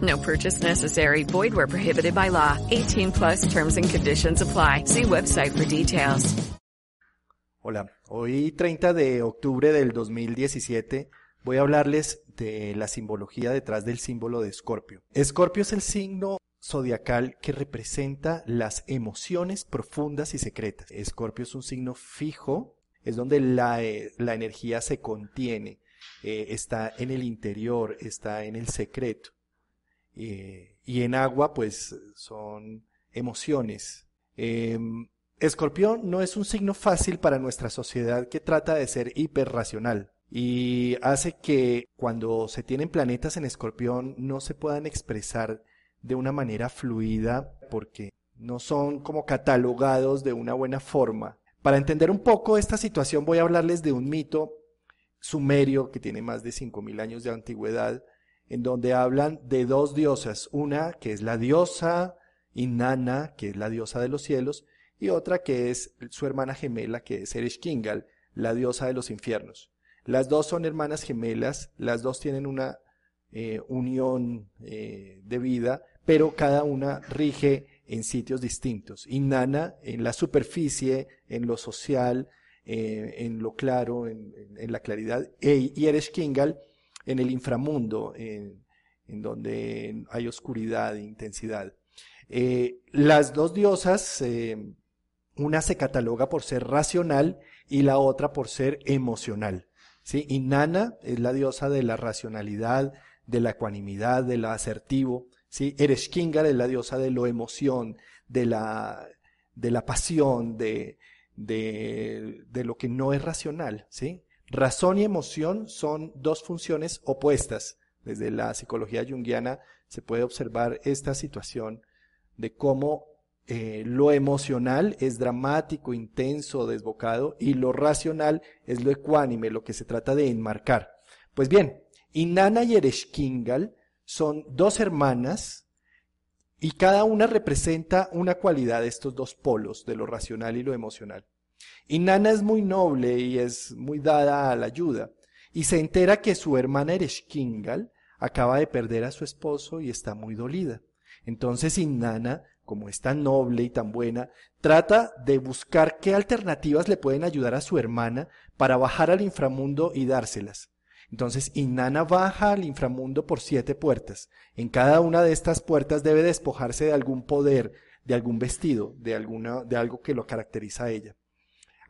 No purchase necessary. Void where prohibited by law. 18 plus terms and conditions apply. See website for details. Hola, hoy 30 de octubre del 2017 voy a hablarles de la simbología detrás del símbolo de Escorpio. Escorpio es el signo zodiacal que representa las emociones profundas y secretas. Escorpio es un signo fijo, es donde la, eh, la energía se contiene, eh, está en el interior, está en el secreto. Eh, y en agua, pues son emociones. Em, Escorpión no es un signo fácil para nuestra sociedad que trata de ser hiperracional y hace que cuando se tienen planetas en Escorpión no se puedan expresar de una manera fluida porque no son como catalogados de una buena forma. Para entender un poco esta situación voy a hablarles de un mito sumerio que tiene más de 5.000 años de antigüedad en donde hablan de dos diosas, una que es la diosa Inanna, que es la diosa de los cielos, y otra que es su hermana gemela, que es Ereshkigal, la diosa de los infiernos. Las dos son hermanas gemelas, las dos tienen una eh, unión eh, de vida, pero cada una rige en sitios distintos. Inanna en la superficie, en lo social, eh, en lo claro, en, la claridad, e, y Ereshkigal en el inframundo, en, donde hay oscuridad e intensidad. Eh, las dos diosas, eh, una se cataloga por ser racional y la otra por ser emocional. ¿sí? Inanna es la diosa de la racionalidad, de la ecuanimidad, de lo asertivo. ¿sí? Ereshkigal es la diosa de lo emoción, de la, de la pasión, de, de, de lo que no es racional. ¿sí? Razón y emoción son dos funciones opuestas. Desde la psicología junguiana se puede observar esta situación de cómo eh, lo emocional es dramático, intenso, desbocado, y lo racional es lo ecuánime, lo que se trata de enmarcar. Pues bien, Inanna y Ereshkigal son dos hermanas y cada una representa una cualidad de estos dos polos, de lo racional y lo emocional. Y Nana es muy noble y es muy dada a la ayuda. Y se entera que su hermana Ereshkigal acaba de perder a su esposo y está muy dolida. Entonces Inanna, como es tan noble y tan buena, trata de buscar qué alternativas le pueden ayudar a su hermana para bajar al inframundo y dárselas. Entonces Inanna baja al inframundo por siete puertas. En cada una de estas puertas debe despojarse de algún poder, de algún vestido, de alguna, de algo que lo caracteriza a ella.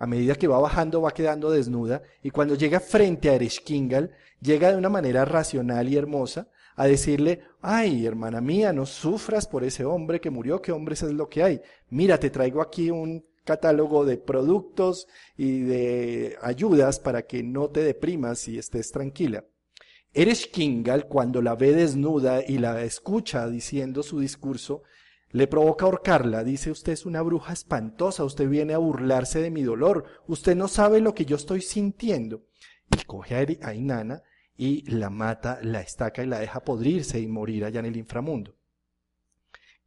A medida que va bajando va quedando desnuda y cuando llega frente a Ereshkigal, llega de una manera racional y hermosa a decirle, ay, hermana mía, no sufras por ese hombre que murió, qué hombres es lo que hay. Mira, te traigo aquí un catálogo de productos y de ayudas para que no te deprimas y estés tranquila. Ereshkigal, cuando la ve desnuda y la escucha diciendo su discurso, le provoca ahorcarla. Dice, usted es una bruja espantosa, usted viene a burlarse de mi dolor, usted no sabe lo que yo estoy sintiendo. Y coge a Inanna y la mata, la estaca y la deja podrirse y morir allá en el inframundo.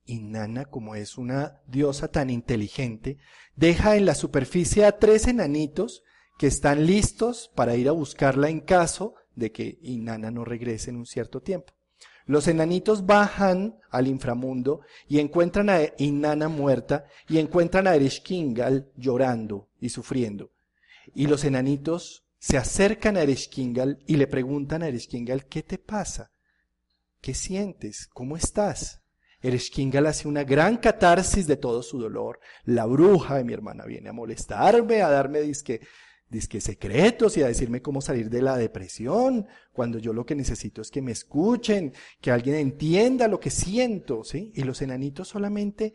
Inanna, como es una diosa tan inteligente, deja en la superficie a tres enanitos que están listos para ir a buscarla en caso de que Inanna no regrese en un cierto tiempo. Los enanitos bajan al inframundo y encuentran a Inanna muerta y encuentran a Ereshkigal llorando y sufriendo. Y los enanitos se acercan a Ereshkigal y le preguntan a Ereshkigal, ¿qué te pasa? ¿Qué sientes? ¿Cómo estás? Ereshkigal hace una gran catarsis de todo su dolor. La bruja de mi hermana viene a molestarme, a darme disque, disque secretos y a decirme cómo salir de la depresión, cuando yo lo que necesito es que me escuchen, que alguien entienda lo que siento, ¿sí? Y los enanitos solamente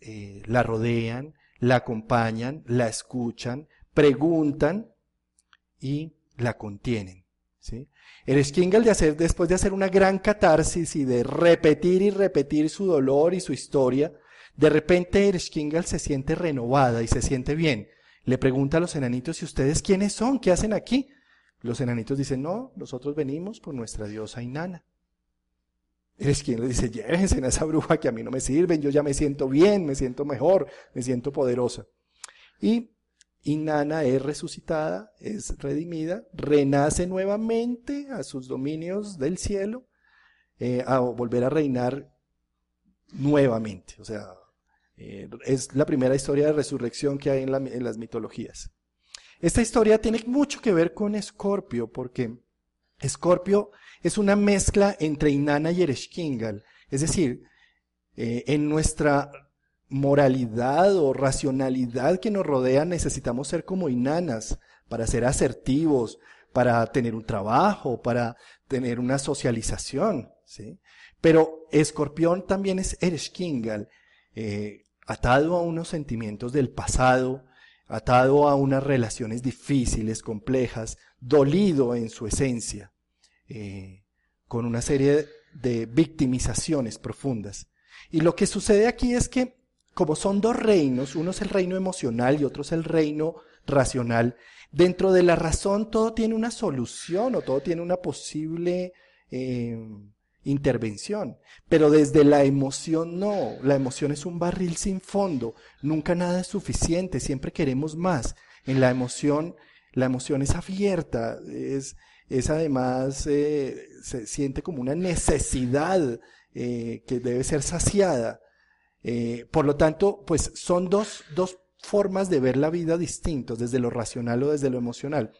eh, la rodean, la acompañan, la escuchan, preguntan y la contienen. ¿sí? El de hacer, después de hacer una gran catarsis y de repetir y repetir su dolor y su historia, de repente Erskine se siente renovada y se siente bien. Le pregunta a los enanitos, ¿y ustedes quiénes son? ¿Qué hacen aquí? Los enanitos dicen, no, nosotros venimos por nuestra diosa Inanna. Erskine le dice, llévense a esa bruja que a mí no me sirven, yo ya me siento bien, me siento mejor, me siento poderosa. Y Inanna es resucitada, es redimida, renace nuevamente a sus dominios del cielo, eh, a volver a reinar nuevamente. O sea, eh, es la primera historia de resurrección que hay en, las mitologías. Esta historia tiene mucho que ver con Escorpio, porque Escorpio es una mezcla entre Inanna y Ereshkigal. Es decir, eh, en nuestra moralidad o racionalidad que nos rodea necesitamos ser como inanas para ser asertivos, para tener un trabajo, para tener una socialización, ¿sí? Pero Escorpión también es Ereshkigal, eh, atado a unos sentimientos del pasado, atado a unas relaciones difíciles, complejas, dolido en su esencia, eh, con una serie de victimizaciones profundas. Y lo que sucede aquí es que como son dos reinos, uno es el reino emocional y otro es el reino racional, dentro de la razón todo tiene una solución o todo tiene una posible eh, intervención, pero desde la emoción no, la emoción es un barril sin fondo, nunca nada es suficiente, siempre queremos más. En la emoción, la emoción es abierta, es, es además, eh, se siente como una necesidad eh, que debe ser saciada. Eh, por lo tanto, pues son dos, dos formas de ver la vida distintos, desde lo racional o desde lo emocional.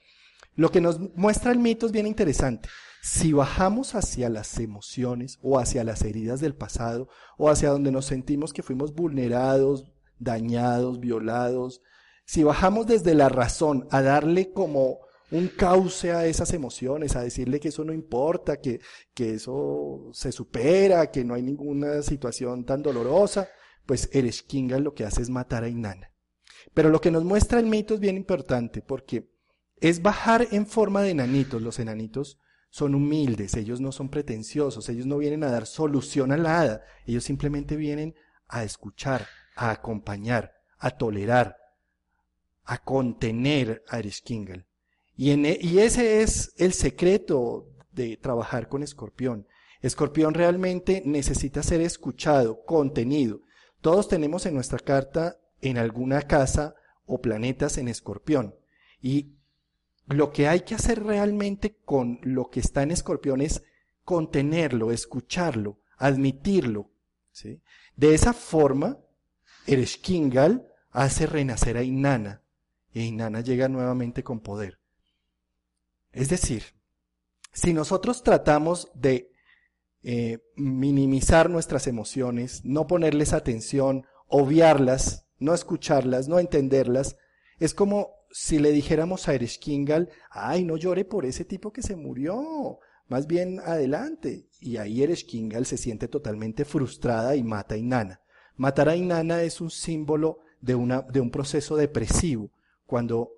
Lo que nos muestra el mito es bien interesante. Si bajamos hacia las emociones o hacia las heridas del pasado o hacia donde nos sentimos que fuimos vulnerados, dañados, violados, si bajamos desde la razón a darle como un cauce a esas emociones, a decirle que eso no importa, que, que eso se supera, que no hay ninguna situación tan dolorosa, pues Ereshkigal lo que hace es matar a Inanna. Pero lo que nos muestra el mito es bien importante porque es bajar en forma de enanitos. Los enanitos son humildes, ellos no son pretenciosos, ellos no vienen a dar solución a la hada, ellos simplemente vienen a escuchar, a acompañar, a tolerar, a contener a Ereshkigal. Y, e, y ese es el secreto de trabajar con escorpión. Escorpión realmente necesita ser escuchado, contenido. Todos tenemos en nuestra carta en alguna casa o planetas en escorpión. Y lo que hay que hacer realmente con lo que está en escorpión es contenerlo, escucharlo, admitirlo. ¿sí? De esa forma, Ereshkigal hace renacer a Inanna. Y Inanna llega nuevamente con poder. Es decir, si nosotros tratamos de eh, minimizar nuestras emociones, no ponerles atención, obviarlas, no escucharlas, no entenderlas, es como si le dijéramos a Ereshkigal, ay, no llore por ese tipo que se murió, más bien adelante. Y ahí Ereshkigal se siente totalmente frustrada y mata a Inanna. Matar a Inanna es un símbolo de, una, de un proceso depresivo, cuando,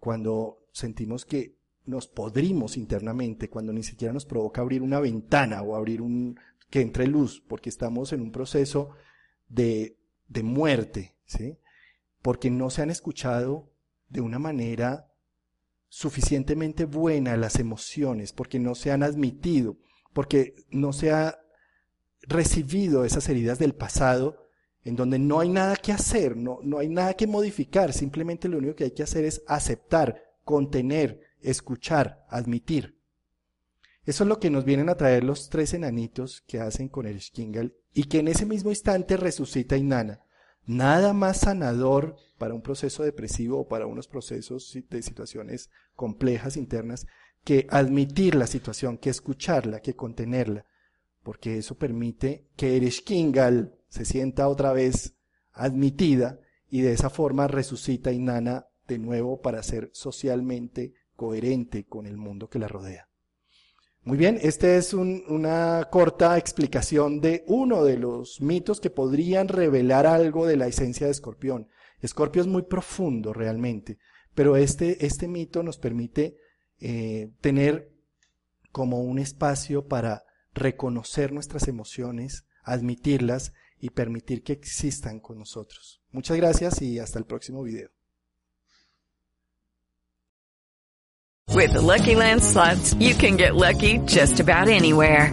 cuando sentimos que nos podrimos internamente, cuando ni siquiera nos provoca abrir una ventana o abrir un, que entre luz, porque estamos en un proceso de, de muerte, ¿sí? Porque no se han escuchado de una manera suficientemente buena las emociones, porque no se han admitido, porque no se ha recibido esas heridas del pasado en donde no hay nada que hacer, no, no hay nada que modificar, simplemente lo único que hay que hacer es aceptar, contener, escuchar, admitir. Eso es lo que nos vienen a traer los tres enanitos que hacen con el Skingal y que en ese mismo instante resucita Inanna. Nada más sanador para un proceso depresivo o para unos procesos de situaciones complejas internas que admitir la situación, que escucharla, que contenerla. porque eso permite que Ereshkigal se sienta otra vez admitida y de esa forma resucita Inanna de nuevo para ser socialmente coherente con el mundo que la rodea. Muy bien, esta es una corta explicación de uno de los mitos que podrían revelar algo de la esencia de Escorpión. Escorpio es muy profundo realmente, pero este, este mito nos permite eh, tener como un espacio para reconocer nuestras emociones, admitirlas y permitir que existan con nosotros. Muchas gracias y hasta el próximo video. With the Lucky Land you can get lucky just about anywhere.